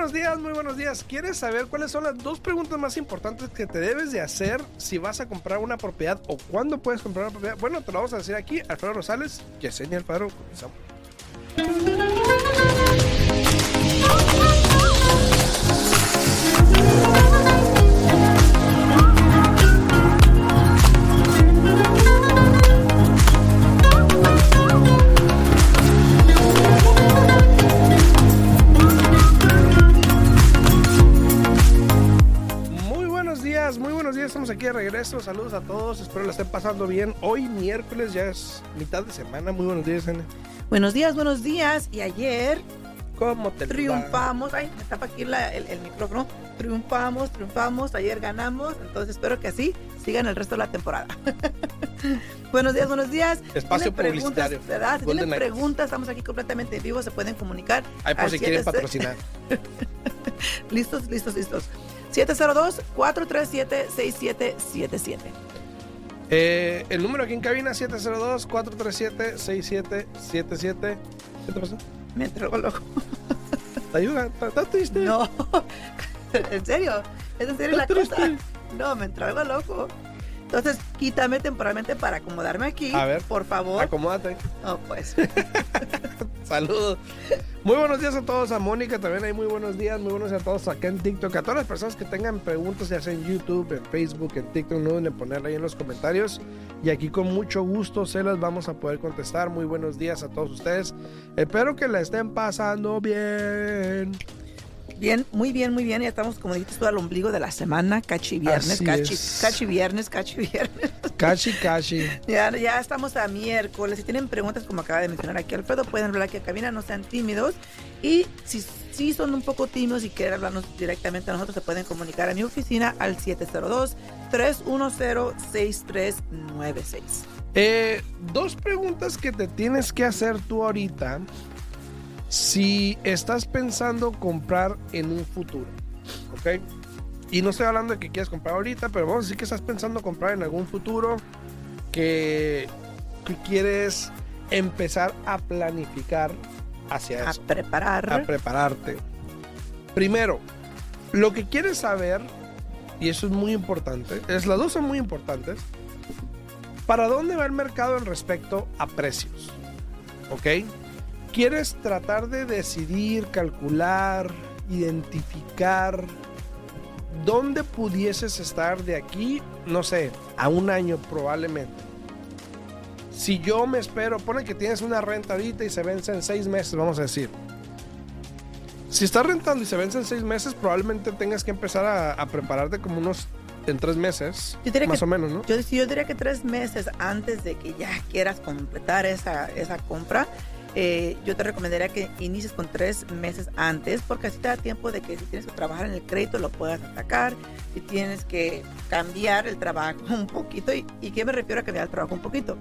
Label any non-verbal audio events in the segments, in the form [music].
buenos días, muy buenos días. ¿Quieres saber cuáles son las dos preguntas más importantes que te debes de hacer si vas a comprar una propiedad o cuándo puedes comprar una propiedad? Bueno, te lo vamos a decir aquí, Alfredo Rosales, Yesenia Alfaro, comenzamos. Aquí de regreso. Saludos a todos. Espero la estén pasando bien. Hoy miércoles ya es mitad de semana. Muy buenos días, N. Buenos días, buenos días. Y ayer ¿Cómo te va? triunfamos. Ay, me tapa aquí la- el, el micrófono. Triunfamos, triunfamos. Ayer ganamos. Entonces espero que así sigan el resto de la temporada. [laughs] buenos días, buenos días. Espacio ¿Tienen preguntas, publicitario. ¿verdad? Si tienen preguntas, estamos aquí completamente en vivo. Se pueden comunicar. Ahí por si quieren 7 patrocinar. [laughs] Listos, listos, listos. 702-437-6777. Eh, el número aquí en cabina 702-437-6777. ¿Qué te pasó? Me entró loco. ¿Te ayuda? ¿Estás- ¿Estás triste? No. [laughs] ¿En serio? ¿Es en serio la ¿Estás cosa? No, me entró algo loco. Entonces, quítame temporalmente para acomodarme aquí. A ver. Por favor. Acomódate. No, pues. [laughs] Saludos. Muy buenos días a todos, a Mónica también hay muy buenos días, muy buenos días a todos acá en TikTok, a todas las personas que tengan preguntas, ya sea en YouTube, en Facebook, en TikTok, no duden en ponerla ahí en los comentarios y aquí con mucho gusto se las vamos a poder contestar. Muy buenos días a todos ustedes, espero que la estén pasando bien. Bien, muy bien, muy bien. Ya estamos, como dijiste tú, al ombligo de la semana. Cachi viernes, cachi, cachi viernes, cachi viernes. Cachi, cachi. [laughs] Ya, ya estamos a miércoles. Si tienen preguntas, como acaba de mencionar aquí Alfredo, pueden hablar aquí a cabina, no sean tímidos. Y si sí son un poco tímidos y quieren hablarnos directamente a nosotros, se pueden comunicar a mi oficina al 702-310-6396. Eh, dos preguntas que te tienes que hacer tú ahorita si estás pensando comprar en un futuro, ¿ok? Y no estoy hablando de que quieras comprar ahorita, pero vamos a decir que estás pensando comprar en algún futuro que, que quieres empezar a planificar hacia A eso, preparar. a prepararte. Primero, lo que quieres saber, y eso es muy importante, es, las dos son muy importantes, ¿Para dónde va el mercado en respecto a precios? ¿Ok? ¿Quieres tratar de decidir, calcular, identificar dónde pudieses estar de aquí, no sé, a un año probablemente? Si yo me espero, pone que tienes una renta ahorita y se vence en seis meses, vamos a decir. Si estás rentando y se vence en seis meses, probablemente tengas que empezar a, a prepararte como unos en tres meses, más que- o menos, ¿no? Yo, yo diría que tres meses antes de que ya quieras completar esa, esa compra, eh, yo te recomendaría que inicies con tres meses antes, porque así te da tiempo de que si tienes que trabajar en el crédito lo puedas atacar, si tienes que cambiar el trabajo [laughs] un poquito, ¿y, y qué me refiero a cambiar el trabajo un poquito?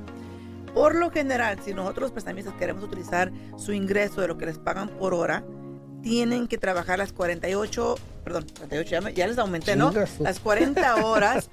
Por lo general, si nosotros los prestamistas queremos utilizar su ingreso de lo que les pagan por hora, tienen que trabajar las 48, perdón, 48, ya, me- ya les aumenté, ¿no? Las [laughs] 40 horas,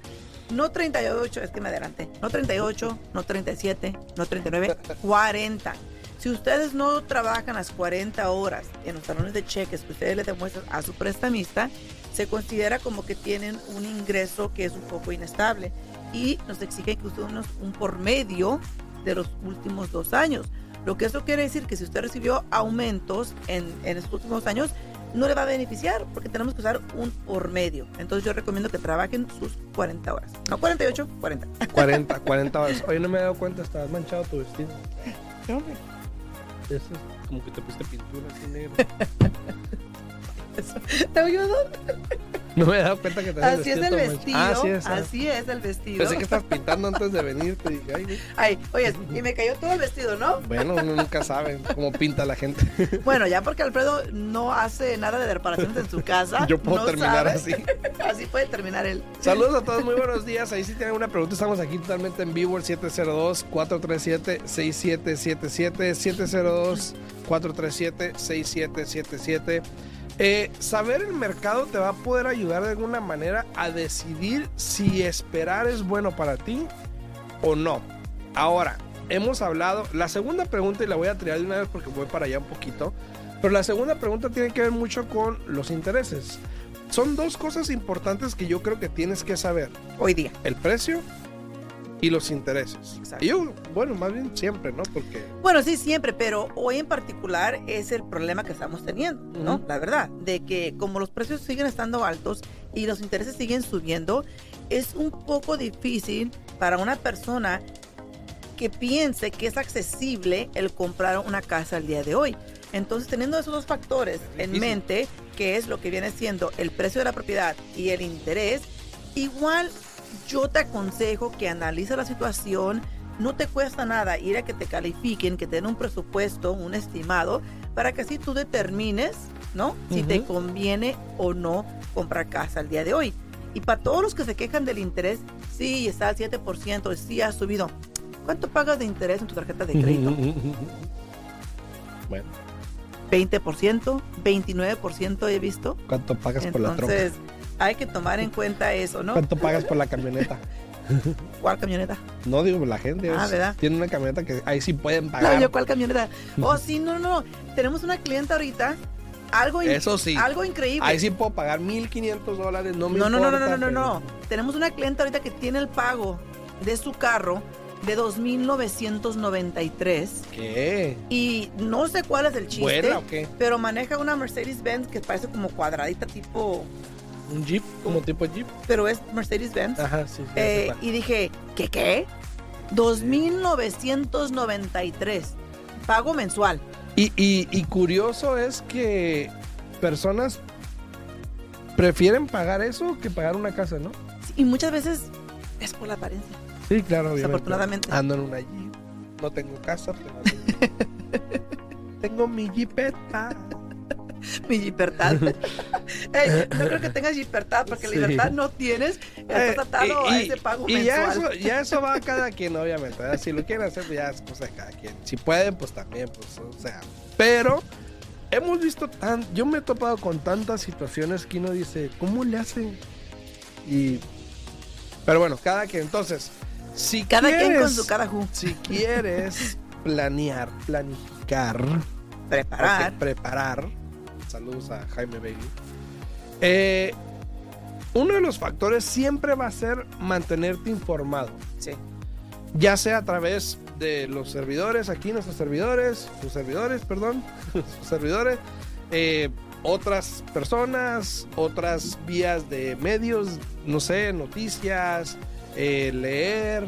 no 38, es que me adelanté, no 38, no 37, no 39, 40. Si ustedes no trabajan las 40 horas en los talones de cheques que ustedes le demuestran a su prestamista, se considera como que tienen un ingreso que es un poco inestable y nos exigen que usemos un por medio de los últimos dos años. Lo que eso quiere decir que si usted recibió aumentos en, en estos últimos años, no le va a beneficiar porque tenemos que usar un por medio. Entonces yo recomiendo que trabajen sus 40 horas. No 48, 40. 40, 40 horas. Oye, no me he dado cuenta, estás manchado tu vestido. Es como que te pusiste pintura así negro. [laughs] ¿Te ayudo? No me he dado cuenta que te Así es el vestido. Ah, sí es. ah. Así es el vestido. Pensé que estabas pintando antes de venir. Te dije, ay, güey. Ay, oye, y me cayó todo el vestido, ¿no? Bueno, uno nunca sabe cómo pinta la gente. Bueno, ya porque Alfredo no hace nada de reparaciones en su casa. [laughs] Yo puedo no terminar sabe. así. [laughs] Así puede terminar él. Saludos a todos, muy buenos días. Ahí si tienen una pregunta, estamos aquí totalmente en vivo, el 702-437-6777, 702-437-6777. Eh, saber el mercado te va a poder ayudar de alguna manera a decidir si esperar es bueno para ti o no. Ahora, hemos hablado, la segunda pregunta y la voy a tirar de una vez porque voy para allá un poquito. Pero la segunda pregunta tiene que ver mucho con los intereses. Son dos cosas importantes que yo creo que tienes que saber. Hoy día. El precio y los intereses. Exacto. Y yo, bueno, más bien siempre, ¿no? Porque Bueno, sí, siempre, pero hoy en particular es el problema que estamos teniendo, ¿no? La verdad, de que como los precios siguen estando altos y los intereses siguen subiendo, es un poco difícil para una persona que piense que es accesible el comprar una casa al día de hoy. Entonces, teniendo esos dos factores en mente, que es lo que viene siendo el precio de la propiedad y el interés, igual yo te aconsejo que analice la situación. No te cuesta nada ir a que te califiquen, que te den un presupuesto, un estimado, para que así tú determines, ¿no? Si te conviene o no comprar casa al día de hoy. Y para todos los que se quejan del interés, sí, está al 7%, sí ha subido. ¿Cuánto pagas de interés en tu tarjeta de crédito? bueno, 20%, 29% he visto. ¿cuánto pagas por la troca? Hay que tomar en cuenta eso, ¿no? ¿Cuánto pagas por la camioneta? [laughs] ¿Cuál camioneta? No digo la gente. Ah, es- ¿verdad? Tiene una camioneta que ahí sí pueden No, pagar. yo, ¿cuál camioneta? [laughs] Oh, sí, no, no. Tenemos una clienta ahorita. Algo, Eso sí. algo increíble. Ahí sí puudo pagar 1500 dólares. No me no, no, no, no, no, no, no. Tenemos una clienta ahorita que tiene el pago de su carro de 2.993 ¿Qué? y no sé cuál es el chiste, ¿Buena o qué? pero maneja una Mercedes-Benz que parece como cuadradita tipo, ¿Un Jeep? ¿Como tipo Jeep? pero es Mercedes-Benz. Ajá, sí, sí. Eh, y dije, ¿qué qué? 2.993 pago mensual. Y, y, y curioso es que personas prefieren pagar eso que pagar una casa, ¿no? Y muchas veces es por la apariencia. Sí, claro, obviamente. Desafortunadamente. Ando en una Jeep. No tengo casa, pero [laughs] tengo mi Jeepeta. [laughs] Mi libertad. [laughs] [laughs] No creo que tengas libertad, porque Sí. libertad no tienes. Eh, Estás atado y- a ese pago y ya eso, ya eso va a cada quien, obviamente. ¿verdad? Si lo quieren hacer, pues ya es cosa de cada quien. Si pueden, pues también, pues, o sea. Pero hemos visto tan. Yo me he topado con tantas situaciones que uno dice, ¿cómo le hacen? Y. Pero bueno, cada quien. Entonces, si Cada quien con quieres- su cada ju. Si quieres planear, planificar, Preparar. preparar. Saludos a Jaime Bailey. Eh, uno de los factores siempre va a ser mantenerte informado, Sí. ya sea a través de los servidores, aquí nuestros servidores, sus servidores, perdón, [laughs] sus servidores, eh, otras personas, otras vías de medios, no sé, noticias, eh, leer.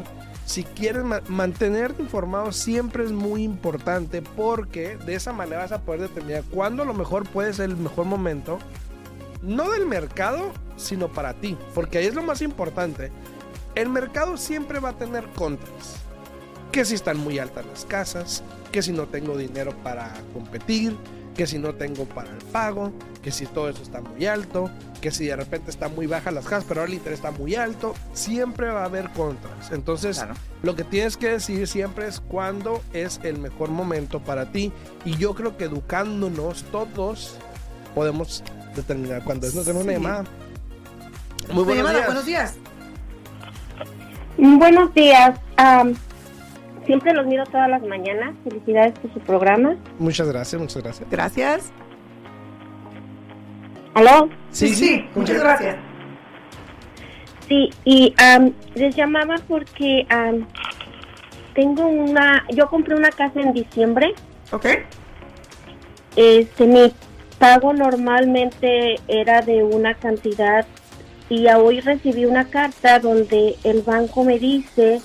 Si quieres ma- mantenerte informado siempre es muy importante porque de esa manera vas a poder determinar cuándo a lo mejor puede ser el mejor momento, no del mercado, sino para ti, porque ahí es lo más importante. El mercado siempre va a tener contras. Que si están muy altas las casas, que si no tengo dinero para competir, que si no tengo para el pago, que si todo eso está muy alto, que si de repente está muy baja las casas, pero ahora el interés está muy alto, siempre va a haber contras. Entonces, Claro. lo que tienes que decir siempre es cuándo es el mejor momento para ti. Y yo creo que educándonos todos podemos determinar cuándo es. Nos tenemos una Sí. llamada. Muy buenos Llamada, días. buenos días. Buenos días. Siempre los miro todas las mañanas. Felicidades por su programa. Muchas gracias, muchas gracias. Gracias. ¿Aló? Sí, sí, muchas gracias. Sí, y am, les llamaba porque am, tengo una... Yo compré una casa en diciembre. Ok. Este, mi pago normalmente era de una cantidad y hoy recibí una carta donde el banco me dice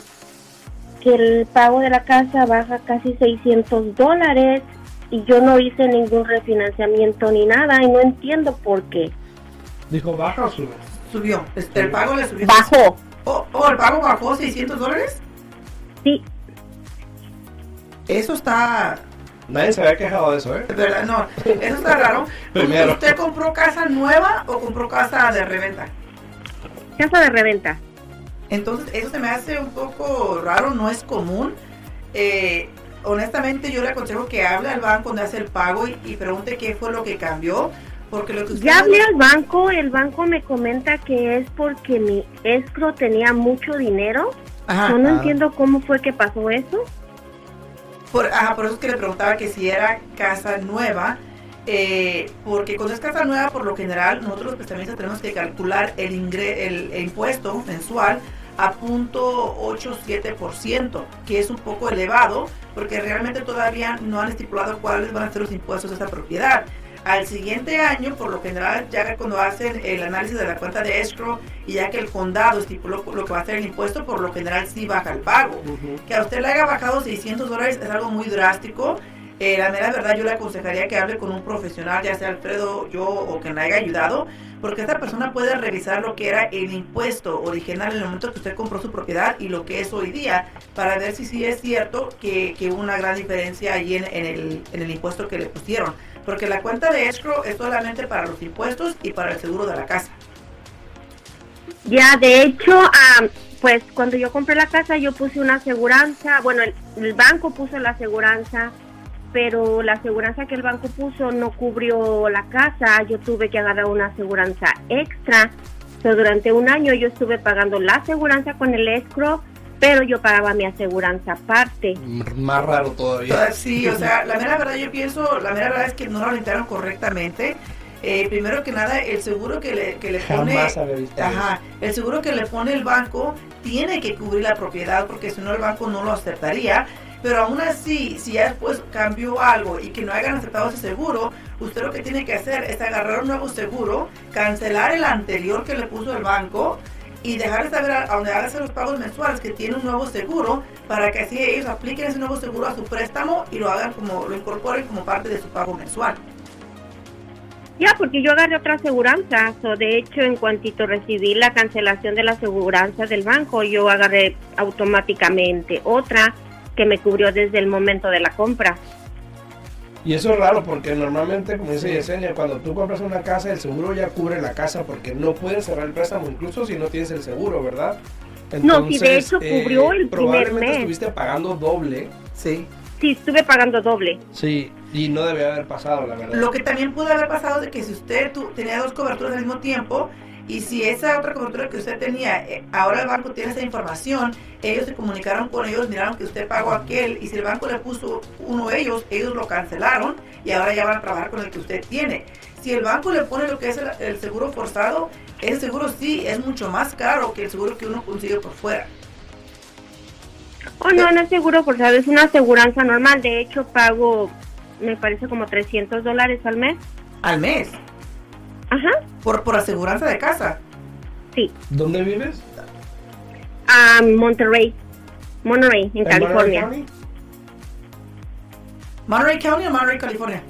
que el pago de la casa baja casi 600 dólares y yo no hice ningún refinanciamiento ni nada y no entiendo por qué. Dijo baja o sube. Subió. Este, el pago le subió. Bajó, Oh, oh, el pago bajó 600 dólares. sí, Eso está. Nadie se había quejado de eso, ¿eh? de verdad, no. Eso está raro. [laughs] Primero. ¿Usted compró casa nueva o compró casa de reventa? casa de reventa. Entonces, eso se me hace un poco raro, no es común. Eh, honestamente, yo le aconsejo que hable al banco donde hace el pago y, y pregunte qué fue lo que cambió. Porque lo que usted Ya hablé al banco, el banco me comenta que es porque mi escro tenía mucho dinero. Ajá, Yo no Ah. entiendo cómo fue que pasó eso. por, ajá, por eso es que le preguntaba que si era casa nueva. Eh, porque cuando es casa nueva, por lo general, nosotros los prestamistas tenemos que calcular el, ingre el, impuesto mensual a 0.87%, que es un poco elevado, porque realmente todavía no han estipulado cuáles van a ser los impuestos de esta propiedad. Al siguiente año, por lo general, ya cuando hacen el análisis de la cuenta de escrow y ya que el condado estipuló lo que va a ser el impuesto, por lo general sí baja el pago. Que a usted le haya bajado 600 dólares es algo muy drástico eh, la mera verdad yo le aconsejaría que hable con un profesional, ya sea Alfredo, yo o quien le haya ayudado, porque esta persona puede revisar lo que era el impuesto original en el momento que usted compró su propiedad y lo que es hoy día, para ver si sí es cierto que, hubo una gran diferencia ahí en, el, en el impuesto que le pusieron. Porque la cuenta de escrow es solamente para los impuestos y para el seguro de la casa. Ya, de hecho, pues cuando yo compré la casa yo puse una aseguranza, bueno, el, el banco puso la aseguranza pero la aseguranza que el banco puso no cubrió la casa, yo tuve que agarrar una aseguranza extra. Pero durante un año yo estuve pagando la aseguranza con el escrow, pero yo pagaba mi aseguranza aparte. Más raro todavía. Sí, o sea, la mera verdad yo pienso, la mera verdad es que no lo orientaron correctamente. Eh, primero que nada, el seguro que le, que le pone, ajá, el seguro que le pone el banco tiene que cubrir la propiedad porque si no el banco no lo aceptaría pero aún así, si ya después cambió algo y que no hayan aceptado ese seguro, usted lo que tiene que hacer es agarrar un nuevo seguro, cancelar el anterior que le puso el banco y dejar de saber a, donde hagan los pagos mensuales que tiene un nuevo seguro para que así ellos apliquen ese nuevo seguro a su préstamo y lo hagan como, lo incorporen como parte de su pago mensual. Ya, porque yo agarré otra aseguranza. o de hecho, en cuantito recibí la cancelación de la aseguranza del banco, yo agarré automáticamente otra que me cubrió desde el momento de la compra. Y eso es raro porque normalmente, como dice Yesenia, cuando tú compras una casa, el seguro ya cubre la casa porque no puedes cerrar el préstamo incluso si no tienes el seguro, ¿verdad? no, si de hecho cubrió el primer mes. estuviste pagando doble. Sí. Sí, estuve pagando doble. Sí, y no debe haber pasado, la verdad. Lo que también pudo haber pasado es que si usted tenía dos coberturas al mismo tiempo, y si esa otra cobertura que usted tenía, eh, ahora el banco tiene esa información, ellos se comunicaron con ellos, miraron que usted pagó aquel y si el banco le puso uno de ellos, ellos lo cancelaron y ahora ya van a trabajar con el que usted tiene. Si el banco le pone lo que es el, seguro forzado, ese seguro sí es mucho más caro que el seguro que uno consigue por fuera. Oh, no, no es seguro forzado, es una aseguranza normal. De hecho, pago, me parece como 300 dólares al mes. ¿Al mes? Ajá. Por, por aseguranza de casa. Sí. ¿Dónde vives? A Monterrey. Monterrey, en, California. Monterey Monterey County o Monterey, California?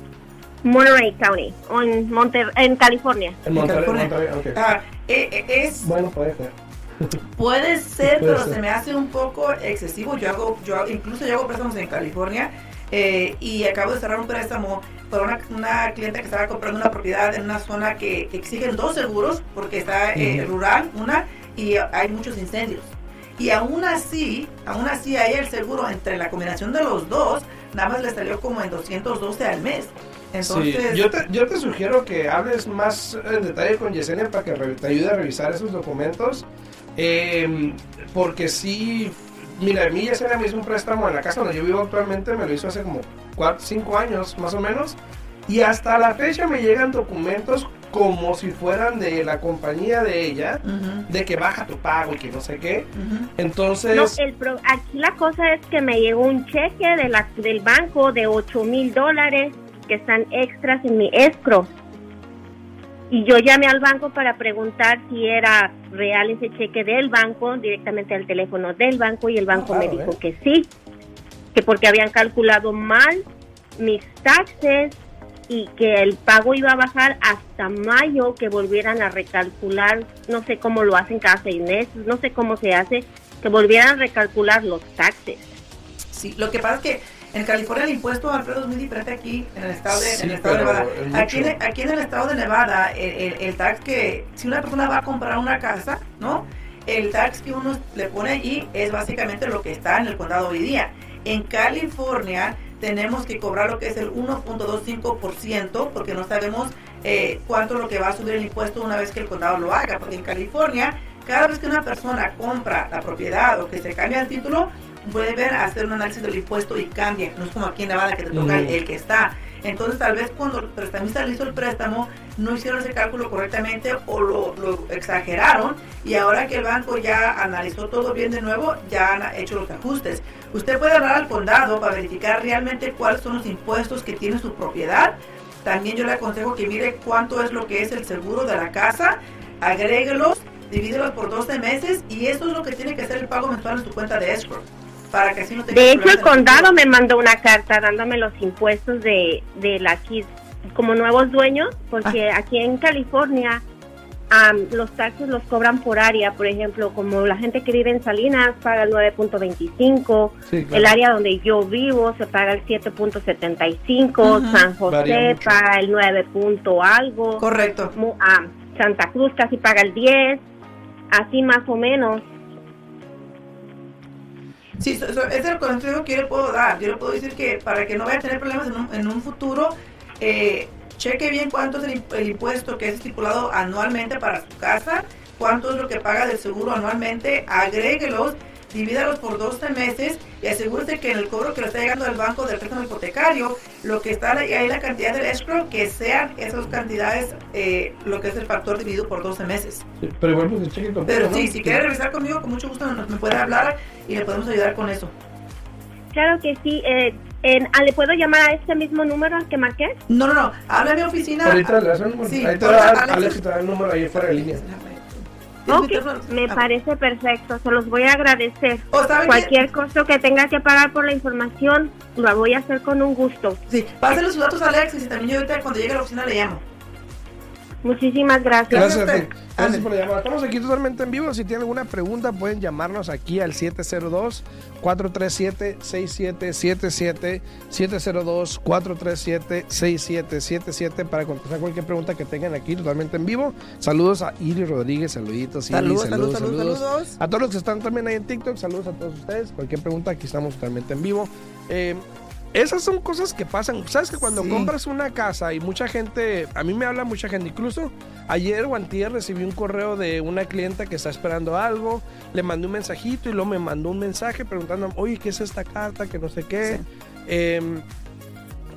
Monterey County, en, Monter en California. En Monterrey, Monterrey okay. ah, eh, eh, es, bueno, puede ser. [laughs] puede ser, pero se me hace un poco excesivo. Yo hago, yo incluso yo hago préstamos en California eh, y acabo de cerrar un préstamo por una, una cliente que estaba comprando una propiedad en una zona que, exigen dos seguros porque está eh, rural, una, y hay muchos incendios. Y aún así, aún así ahí el seguro entre la combinación de los dos, nada más le salió como en 212 al mes. Entonces, yo, te, yo te sugiero que hables más en detalle con Yesenia para que te ayude a revisar esos documentos. Em, porque sí, mira, a mí Yesenia me hizo un préstamo en la casa donde yo vivo actualmente, me lo hizo hace como 4, 5 años más o menos. Y hasta la fecha me llegan documentos como si fueran de la compañía de ella, de que baja tu pago y que no sé qué. Entonces... No, el aquí la cosa es que me llegó un cheque de la, del banco de 8 mil dólares que están extras en mi escro. Y yo llamé al banco para preguntar si era real ese cheque del banco, directamente al teléfono del banco, y el banco me dijo que sí, que porque habían calculado mal mis taxes y que el pago iba a bajar hasta mayo, que volvieran a recalcular, no sé cómo lo hacen cada seis meses, no sé cómo se hace, que volvieran a recalcular los taxes. Sí, lo que pasa es que en California el impuesto Alfredo es muy diferente aquí en el estado de, en el estado de Nevada. Aquí, aquí, en el estado de Nevada, el, el, tax que, si una persona va a comprar una casa, ¿no? El tax que uno le pone allí es básicamente lo que está en el condado hoy día. En California, tenemos que cobrar lo que es el 1.25% porque no sabemos eh, cuánto es lo que va a subir el impuesto una vez que el condado lo haga. Porque en California, cada vez que una persona compra la propiedad o que se cambia el título, puede ver hacer un análisis del impuesto y cambia. No es como aquí en Nevada que te toca el, que está. Entonces tal vez cuando el prestamista le hizo el préstamo no hicieron ese cálculo correctamente o lo, exageraron y ahora que el banco ya analizó todo bien de nuevo, ya han hecho los ajustes. Usted puede hablar al condado para verificar realmente cuáles son los impuestos que tiene su propiedad. También yo le aconsejo que mire cuánto es lo que es el seguro de la casa, agréguelos, divídelos por 12 meses y eso es lo que tiene que hacer el pago mensual en su cuenta de escrow. Para que así no tenga De hecho, el condado me mandó una carta dándome los impuestos de, de la KID como nuevos dueños, porque Ah. aquí en California los taxes los cobran por área. Por ejemplo, como la gente que vive en Salinas paga el 9.25, Sí, claro. el área donde yo vivo se paga el 7.75, Ujú. San José paga el 9. punto algo. Correcto. Ah, Santa Cruz casi paga el 10, así más o menos. Sí, so- so- ese es el consejo que yo le puedo dar. Yo le puedo decir que para que no vaya a tener problemas en un, en un futuro, eh, cheque bien cuánto es el, el impuesto que es estipulado anualmente para su casa, cuánto es lo que paga del seguro anualmente, agréguelos, divídalos por 12 meses y asegúrese que en el cobro que le está llegando del banco del préstamo hipotecario, lo que está ahí, la cantidad del escrow, que sean esas cantidades, eh, lo que es el factor dividido por 12 meses. Sí, Pero igual pues cheque completo, Pero ¿no? sí, si quiere revisar conmigo, con mucho gusto me puede hablar y le podemos ayudar con eso. Claro que sí. Eh, en- ah, ¿Le puedo llamar a este mismo número al que marqué? No, no, no. Habla a mi oficina. Ahorita le das el número. Sí, ahí te ahorita da Alex- Alex y te da el número ahí fuera de línea. Es mi Ok, teléfono. me Ah. parece perfecto. Se los voy a agradecer. O sabe que- Cualquier costo que tenga que pagar por la información, lo voy a hacer con un gusto. Sí, pásale sus datos a Alexis y también yo ahorita cuando llegue a la oficina le llamo. Muchísimas gracias. Gracias, Gracias. Gracias por la llamada. Estamos aquí totalmente en vivo. Si tienen alguna pregunta, pueden llamarnos aquí al 702-437-6777. 702-437-6777 para contestar cualquier pregunta que tengan aquí totalmente en vivo. Saludos a Iri Rodríguez. Saluditos, Iri. Saludos, saludos, saludos, saludos. A todos los que están también ahí en TikTok, saludos a todos ustedes. Cualquier pregunta, aquí estamos totalmente en vivo. Eh, esas son cosas que pasan. Sabes que cuando Sí. compras una casa y mucha gente, a mí me habla mucha gente, incluso ayer o antier recibí un correo de una clienta que está esperando algo, le mandé un mensajito y luego me mandó un mensaje preguntando, oye, ¿qué es esta carta? Que no sé qué. Sí. Em,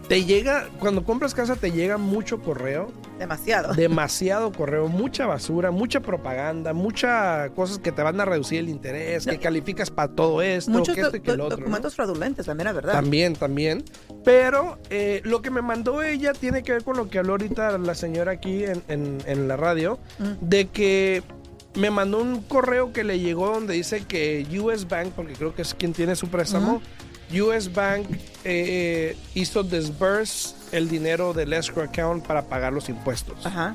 te llega, cuando compras casa te llega mucho correo Demasiado. demasiado correo, mucha basura, mucha propaganda, muchas cosas que te van a reducir el interés, que calificas para todo esto, Muchos que esto y que el otro. ¿no? documentos fraudulentes, la mera verdad. También, también. Pero eh, lo que me mandó ella tiene que ver con lo que habló ahorita la señora aquí en, en- en la radio, Mm. de que me mandó un correo que le llegó donde dice que US Bank, porque creo que es quien tiene su préstamo, US Bank eh, hizo disburse el dinero del escrow account para pagar los impuestos. Ajá.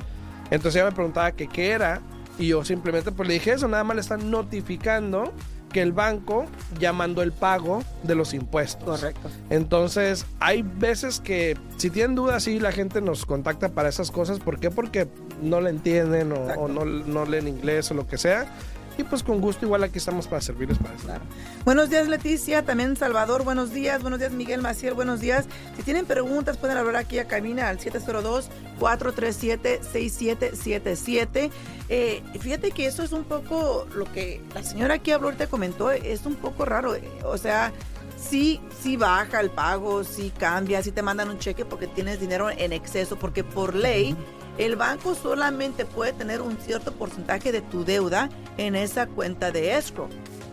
Entonces ella me preguntaba que qué era y yo simplemente pues le dije eso, nada más le están notificando que el banco ya mandó el pago de los impuestos. Correcto. Entonces hay veces que si tienen dudas sí la gente nos contacta para esas cosas. ¿Por qué? Porque no le entienden o, o no, no leen inglés o lo que sea. Y pues con gusto igual aquí estamos para servirles para eso. Claro. Buenos días, Leticia. También Salvador, buenos días. Buenos días, Miguel Maciel, buenos días. Si tienen preguntas, pueden hablar aquí a cabina al 702-437-6777. Eh, fíjate que eso es un poco lo que la señora aquí habló ahorita comentó, es un poco raro. eh, O sea, sí, sí baja el pago, sí cambia, sí te mandan un cheque porque tienes dinero en exceso, porque por ley el banco solamente puede tener un cierto porcentaje de tu deuda en esa cuenta de escrow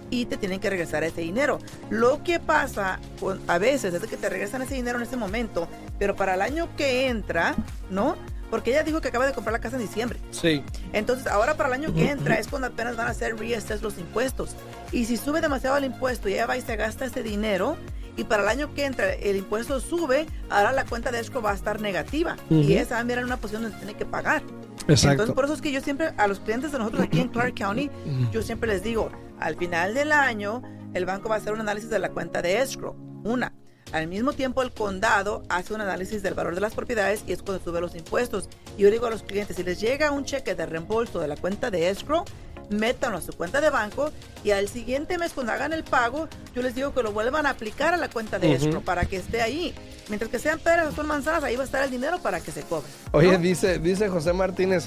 y te tienen que regresar ese dinero. Lo que pasa con- a veces es que te regresan ese dinero en ese momento, pero para el año que entra, ¿no? Porque ella dijo que acaba de comprar la casa en diciembre. Sí. Entonces, ahora para el año que entra es cuando apenas van a hacer reassess los impuestos. Y si sube demasiado el impuesto y ella va y se gasta ese dinero, y para el año que entra el impuesto sube, ahora la cuenta de escrow va a estar negativa. Y esa va a mirar en una posición donde tiene que pagar. Exacto. Entonces, por eso es que yo siempre, a los clientes de nosotros aquí en Clark County, yo siempre les digo, al final del año, el banco va a hacer un análisis de la cuenta de escrow. Una. Al mismo tiempo, el condado hace un análisis del valor de las propiedades y es cuando sube los impuestos. Y yo digo a los clientes, si les llega un cheque de reembolso de la cuenta de escrow, métanlo a su cuenta de banco y al siguiente mes cuando hagan el pago, yo les digo que lo vuelvan a aplicar a la cuenta de Ujú. escrow para que esté ahí. Mientras que sean peras o son manzanas, ahí va a estar el dinero para que se cobre. Oye, dice, dice José Martínez,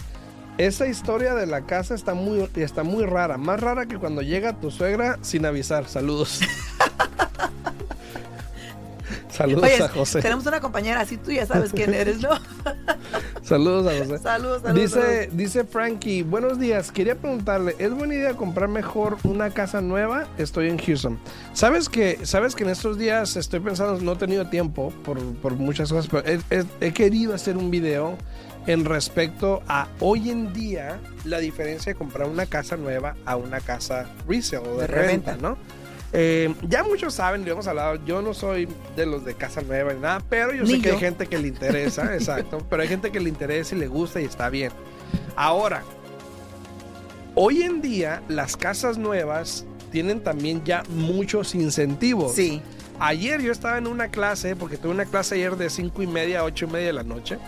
esa historia de la casa está muy, está muy rara. Más rara que cuando llega tu suegra sin avisar. Saludos. [laughs] Saludos Oye, a José. Tenemos una compañera, así tú ya sabes quién eres, ¿no? [laughs] Saludos a José. [laughs] saludos, saludos. Dice, dice Frankie, buenos días, quería preguntarle, ¿es buena idea comprar mejor una casa nueva? Estoy en Houston. ¿Sabes que, sabes que en estos días estoy pensando, no he tenido tiempo por, por muchas cosas, pero he, he- he querido hacer un video en respecto a hoy en día la diferencia de comprar una casa nueva a una casa resale o de, De reventa, reventa. ¿no? Eh, ya muchos saben, lo hemos hablado, yo no soy de los de casa nueva ni nada, pero yo sé que hay gente que le interesa, [laughs] exacto, pero hay gente que le interesa y le gusta y está bien. Ahora, hoy en día las casas nuevas tienen también ya muchos incentivos. Sí. Ayer yo estaba en una clase, porque tuve una clase ayer de 5 y media a 8 y media de la noche.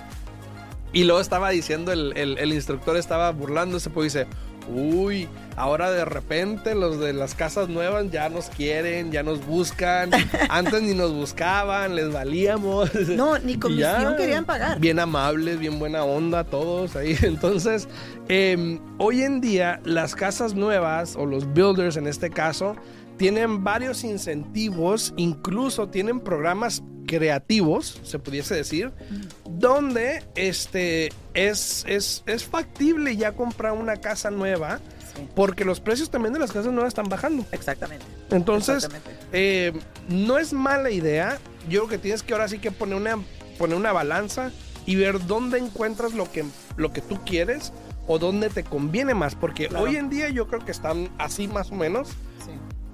Y luego estaba diciendo, el, el- el instructor estaba burlándose, pues dice, uy, ahora de repente los de las casas nuevas ya nos quieren, ya nos buscan. [laughs] Antes ni nos buscaban, les valíamos. No, ni [laughs] comisión querían pagar. Bien amables, bien buena onda todos ahí. [laughs] Entonces, eh, hoy en día las casas nuevas o los builders en este caso tienen varios incentivos, incluso tienen programas creativos, se pudiese decir, donde este es, es, es factible ya comprar una casa nueva Sí, porque los precios también de las casas nuevas están bajando. exactamente. Entonces, Exactamente. eh, no es mala idea. Yo creo que tienes que ahora sí que poner una, poner una balanza y ver dónde encuentras lo que, lo que tú quieres o dónde te conviene más. Porque Claro. hoy en día yo creo que están así más o menos.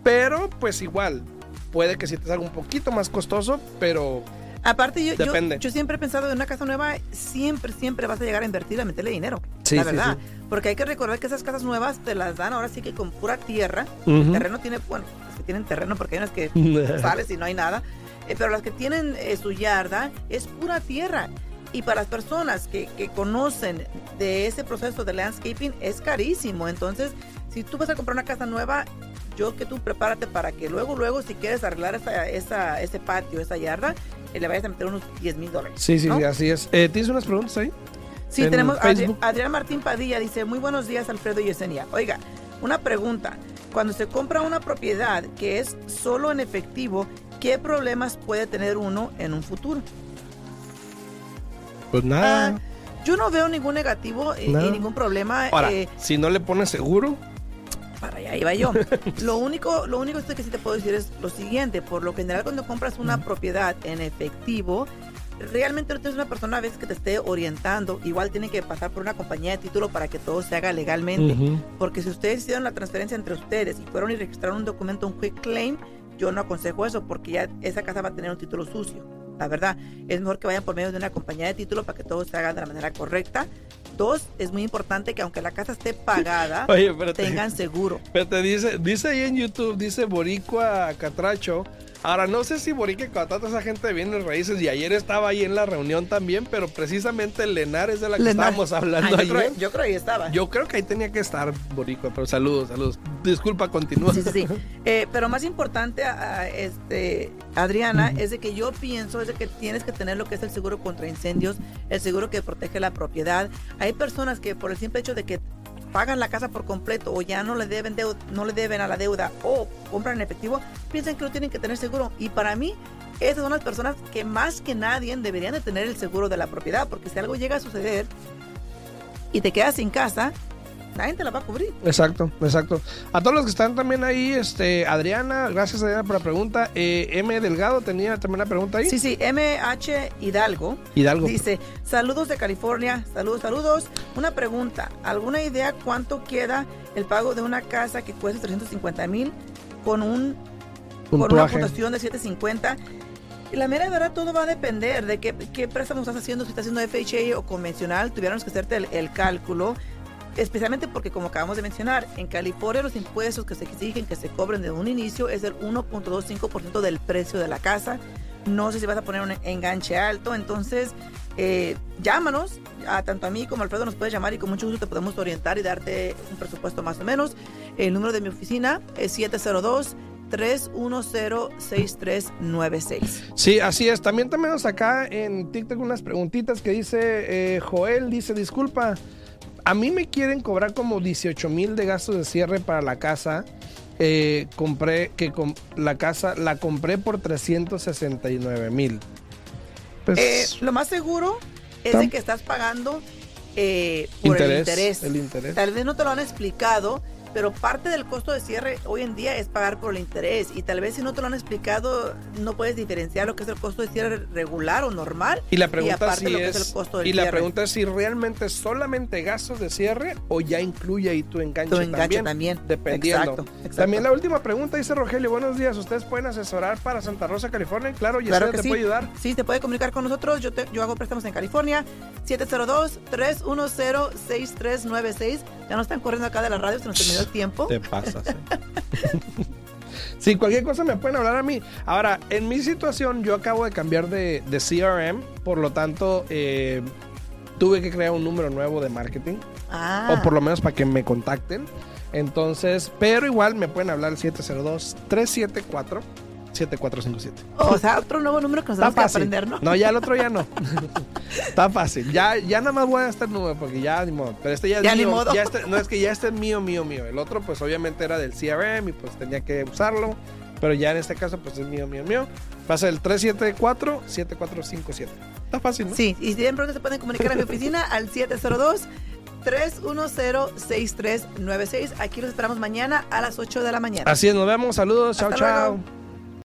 Pero pues igual, puede que sí te salga un poquito más costoso, pero Aparte, yo, yo, siempre he pensado en una casa nueva, siempre, siempre vas a llegar a invertir, a meterle dinero. Sí, la sí, verdad. Porque hay que recordar que esas casas nuevas te las dan ahora sí que con pura tierra. El terreno tiene, bueno, las que tienen terreno porque hay unas que [laughs] sales y no hay nada. Eh, pero las que tienen eh, su yarda es pura tierra. Y para las personas que, que conocen de ese proceso de landscaping es carísimo. Entonces, si tú vas a comprar una casa nueva, yo que tú prepárate para que luego, luego, si quieres arreglar esa, esa, ese patio, esa yarda, eh, le vayas a meter unos 10 mil dólares. sí, sí, ¿no? sí, así es. Eh, ¿Tienes unas preguntas ahí? Sí, en tenemos Adri-. Adrián Martín Padilla, dice, muy buenos días Alfredo y Yesenia. Oiga, una pregunta, cuando se compra una propiedad que es solo en efectivo, ¿qué problemas puede tener uno en un futuro? Pues nada. Ah, yo no veo ningún negativo eh, No. y ningún problema. Ahora, eh, si no le pones seguro, para allá iba yo. [laughs] lo único, lo único que sí te puedo decir es lo siguiente, por lo general cuando compras una propiedad en efectivo, realmente no tienes una persona a veces que te esté orientando, igual tiene que pasar por una compañía de título para que todo se haga legalmente. Porque si ustedes hicieron la transferencia entre ustedes y fueron y registraron un documento, un quick claim, yo no aconsejo eso porque ya esa casa va a tener un título sucio. La verdad, es mejor que vayan por medio de una compañía de título para que todo se haga de la manera correcta. Dos, es muy importante que aunque la casa esté pagada, [laughs] Oye, tengan seguro. Pero te dice, dice ahí en YouTube, dice Boricua Catracho. Ahora, no sé si Boricua Catracho esa gente de bienes raíces y ayer estaba ahí en la reunión también, pero precisamente Lenar es de la que Lenar. estábamos hablando Ah, yo, ayer. creo, yo creo que ahí estaba. Yo creo que ahí tenía que estar Boricua, pero saludos, saludos. Disculpa, continúa. Sí, sí, sí. [laughs] Eh, pero más importante, a- este, Adriana, es de que yo pienso es de que tienes que tener lo que es el seguro contra incendios, el seguro que protege la propiedad. Hay personas que por el simple hecho de que pagan la casa por completo o ya no le deben deu- no le deben a la deuda o compran en efectivo, piensan que no tienen que tener seguro. Y para mí, esas son las personas que más que nadie deberían de tener el seguro de la propiedad, porque si algo llega a suceder y te quedas sin casa, nadie te la va a cubrir. Exacto, exacto. A todos los que están también ahí, este, Adriana, gracias Adriana por la pregunta. Eh, M Delgado tenía también una pregunta ahí. Sí, sí, MH Hidalgo. Hidalgo. Dice, saludos de California, saludos, saludos. Una pregunta, ¿alguna idea cuánto queda el pago de una casa que cuesta 350 mil con un con una Puntuaje. puntuación de 750? Y la mera verdad, todo va a depender de qué, qué préstamo estás haciendo, si estás haciendo FHA o convencional, tuviéramos que hacerte el, el cálculo. Especialmente porque, como acabamos de mencionar, en California los impuestos que se exigen que se cobren de un inicio es del 1.25% del precio de la casa. No sé si vas a poner un enganche alto, entonces eh, llámanos, a, tanto a mí como a Alfredo nos puedes llamar y con mucho gusto te podemos orientar y darte un presupuesto más o menos. El número de mi oficina es 702 310-6396. Sí, así es. También tenemos acá en TikTok unas preguntitas que dice eh, Joel, dice, disculpa, a mí me quieren cobrar como 18 mil de gastos de cierre para la casa eh, compré que com- la casa la compré por 369 mil. Pues, Eh, lo más seguro es de que estás pagando eh, por el Interés, interés. el interés. Tal vez no te lo han explicado, pero parte del costo de cierre hoy en día es pagar por el interés. Y tal vez si no te lo han explicado, no puedes diferenciar lo que es el costo de cierre regular o normal. y la pregunta aparte si lo que es, es el costo del y la cierre. pregunta es si realmente solamente gastos de cierre o ya incluye ahí tu enganche, Tu enganche también, también. dependiendo. Exacto, exacto. También la última pregunta dice Rogelio, buenos días, ¿ustedes pueden asesorar para Santa Rosa, California? Claro, y Claro te que sí. puede ayudar. Sí, te puede comunicar con nosotros. Yo, te- yo hago préstamos en California. 702-310-6396. Ya nos están corriendo acá de la radio, se nos terminó el tiempo. Te pasas. eh. Sí, cualquier cosa me pueden hablar a mí. Ahora, en mi situación, yo acabo de cambiar de, de CRM, por lo tanto, eh, tuve que crear un número nuevo de marketing, Ah, o por lo menos para que me contacten. Entonces, pero igual me pueden hablar al 702-374-7457. o sea, otro nuevo número que nos tenemos que aprender, ¿no? No, ya el otro ya no. [laughs] Está fácil. Ya, ya nada más voy a este número porque ya ni modo. Pero este ya es Ya ni modo. Ya este- no es que ya este es mío, mío, mío. El otro, pues obviamente era del CRM y pues tenía que usarlo. Pero ya en este caso, pues es mío, mío, mío. Pasa el 374-7457. Está fácil, ¿no? Sí, y si de pronto se pueden comunicar a mi oficina [laughs] al 702-310-6396. Aquí los esperamos mañana a las 8 de la mañana. Así es, nos vemos. Saludos. Chao, Hasta chao. luego.